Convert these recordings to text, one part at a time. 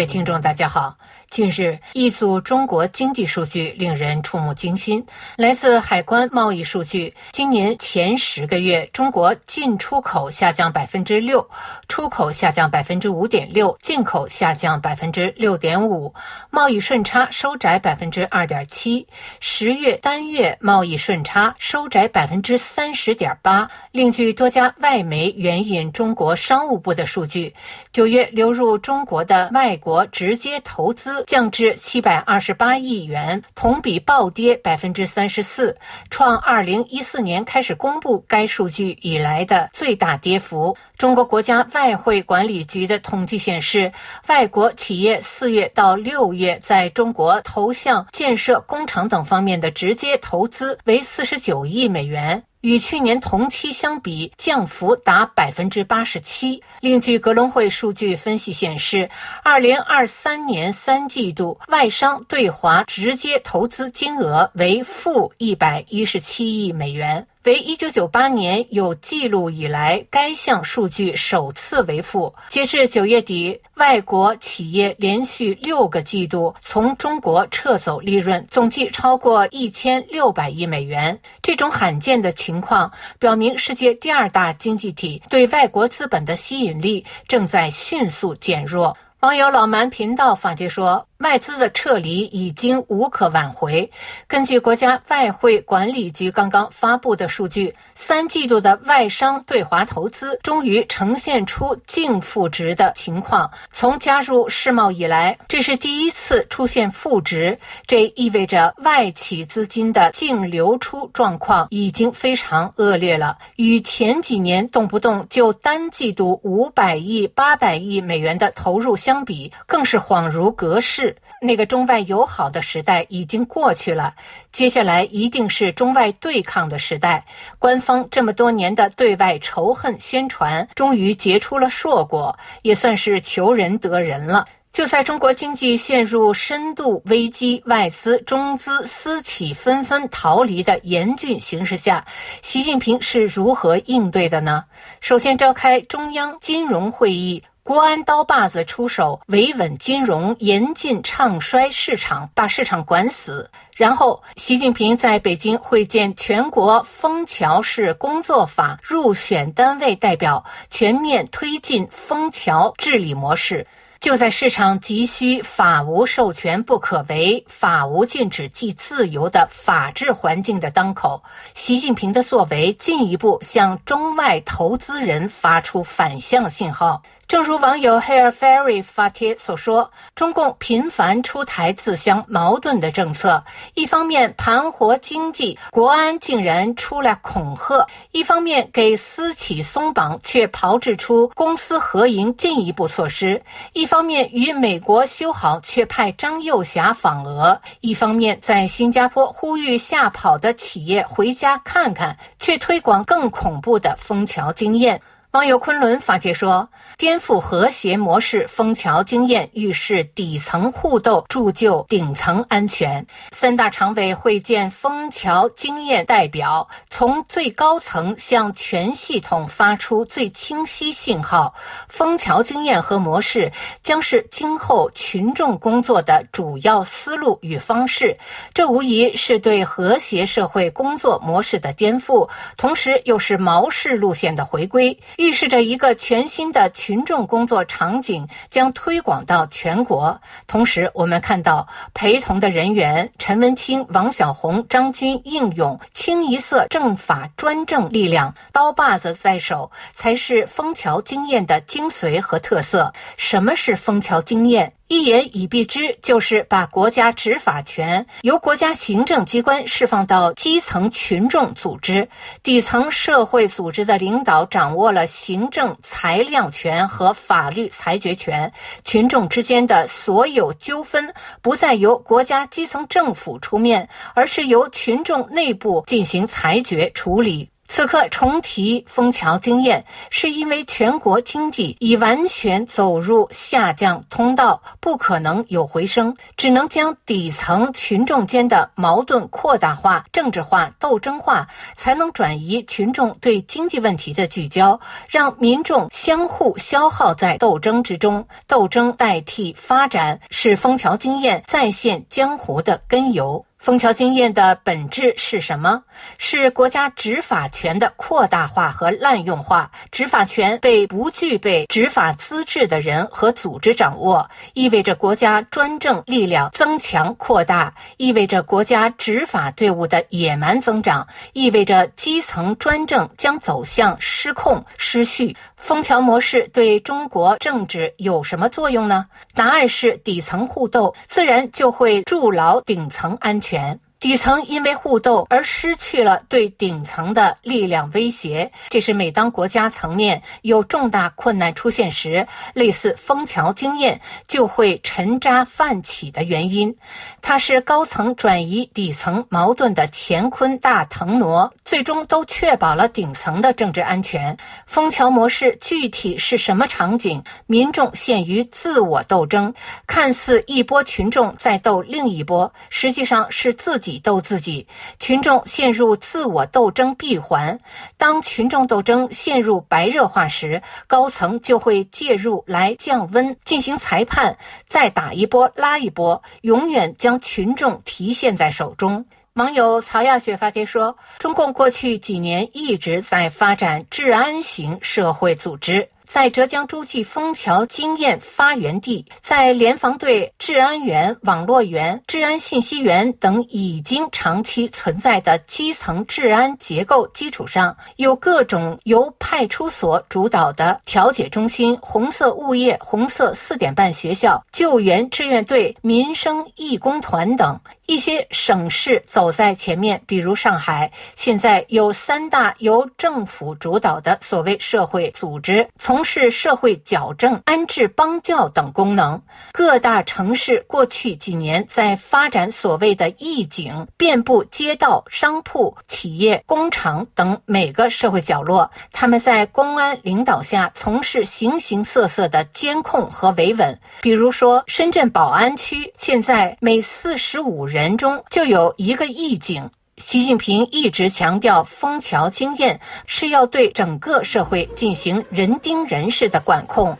各位听众，大家好。近日，一组中国经济数据令人触目惊心。来自海关贸易数据，今年前十个月，中国进出口下降百分之六，出口下降百分之五点六，进口下降百分之六点五，贸易顺差收窄百分之二点七。十月单月贸易顺差收窄百分之三十点八。另据多家外媒援引中国商务部的数据，九月流入中国的外国直接投资。降至七百二十八亿元，同比暴跌百分之三十四，创二零一四年开始公布该数据以来的最大跌幅。中国国家外汇管理局的统计显示，外国企业四月到六月在中国投向建设工厂等方面的直接投资为四十九亿美元。与去年同期相比，降幅达百分之八十七。另据格隆会数据分析显示，二零二三年三季度外商对华直接投资金额为负一百一十七亿美元。为一九九八年有记录以来该项数据首次为负。截至九月底，外国企业连续六个季度从中国撤走利润，总计超过一千六百亿美元。这种罕见的情况表明，世界第二大经济体对外国资本的吸引力正在迅速减弱。网友老蛮频道发帖说。外资的撤离已经无可挽回。根据国家外汇管理局刚刚发布的数据，三季度的外商对华投资终于呈现出净负值的情况。从加入世贸以来，这是第一次出现负值，这意味着外企资金的净流出状况已经非常恶劣了。与前几年动不动就单季度五百亿、八百亿美元的投入相比，更是恍如隔世。那个中外友好的时代已经过去了，接下来一定是中外对抗的时代。官方这么多年的对外仇恨宣传，终于结出了硕果，也算是求人得人了。就在中国经济陷入深度危机、外资、中资、私企纷纷逃离的严峻形势下，习近平是如何应对的呢？首先召开中央金融会议。国安刀把子出手，维稳金融，严禁唱衰市场，把市场管死。然后，习近平在北京会见全国枫桥市工作法入选单位代表，全面推进枫桥治理模式。就在市场急需法无授权不可为，法无禁止即自由的法治环境的当口，习近平的作为进一步向中外投资人发出反向信号。正如网友 Hair Fairy 发帖所说，中共频繁出台自相矛盾的政策，一方面盘活经济，国安竟然出来恐吓；一方面给私企松绑，却炮制出公私合营进一步措施；一方面与美国修好，却派张幼霞访俄；一方面在新加坡呼吁吓跑的企业回家看看，却推广更恐怖的枫桥经验。网友昆仑发帖说：“颠覆和谐模式，枫桥经验预示底层互斗铸就顶层安全。”三大常委会见枫桥经验代表，从最高层向全系统发出最清晰信号：枫桥经验和模式将是今后群众工作的主要思路与方式。这无疑是对和谐社会工作模式的颠覆，同时又是毛氏路线的回归。预示着一个全新的群众工作场景将推广到全国。同时，我们看到陪同的人员陈文清、王小红、张军、应勇，清一色政法专政力量，刀把子在手，才是枫桥经验的精髓和特色。什么是枫桥经验？一言以蔽之，就是把国家执法权由国家行政机关释放到基层群众组织、底层社会组织的领导，掌握了行政裁量权和法律裁决权。群众之间的所有纠纷不再由国家基层政府出面，而是由群众内部进行裁决处理。此刻重提枫桥经验，是因为全国经济已完全走入下降通道，不可能有回升，只能将底层群众间的矛盾扩大化、政治化、斗争化，才能转移群众对经济问题的聚焦，让民众相互消耗在斗争之中，斗争代替发展，是枫桥经验再现江湖的根由。枫桥经验的本质是什么？是国家执法权的扩大化和滥用化。执法权被不具备执法资质的人和组织掌握，意味着国家专政力量增强扩大，意味着国家执法队伍的野蛮增长，意味着基层专政将走向失控失序。枫桥模式对中国政治有什么作用呢？答案是底层互斗，自然就会筑牢顶层安全。权。底层因为互斗而失去了对顶层的力量威胁，这是每当国家层面有重大困难出现时，类似枫桥经验就会沉渣泛起的原因。它是高层转移底层矛盾的乾坤大腾挪，最终都确保了顶层的政治安全。枫桥模式具体是什么场景？民众陷于自我斗争，看似一波群众在斗另一波，实际上是自己。斗自己，群众陷入自我斗争闭环。当群众斗争陷入白热化时，高层就会介入来降温，进行裁判，再打一波拉一波，永远将群众提现在手中。网友曹亚雪发帖说：“中共过去几年一直在发展治安型社会组织。”在浙江诸暨枫桥经验发源地，在联防队、治安员、网络员、治安信息员等已经长期存在的基层治安结构基础上，有各种由派出所主导的调解中心、红色物业、红色四点半学校、救援志愿队、民生义工团等。一些省市走在前面，比如上海，现在有三大由政府主导的所谓社会组织，从事社会矫正、安置帮教等功能。各大城市过去几年在发展所谓的义警，遍布街道、商铺、企业、工厂等每个社会角落。他们在公安领导下从事形形色色的监控和维稳。比如说，深圳宝安区现在每四十五人。人中就有一个意境。习近平一直强调，枫桥经验是要对整个社会进行人盯人式的管控。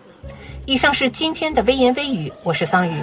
以上是今天的微言微语，我是桑榆。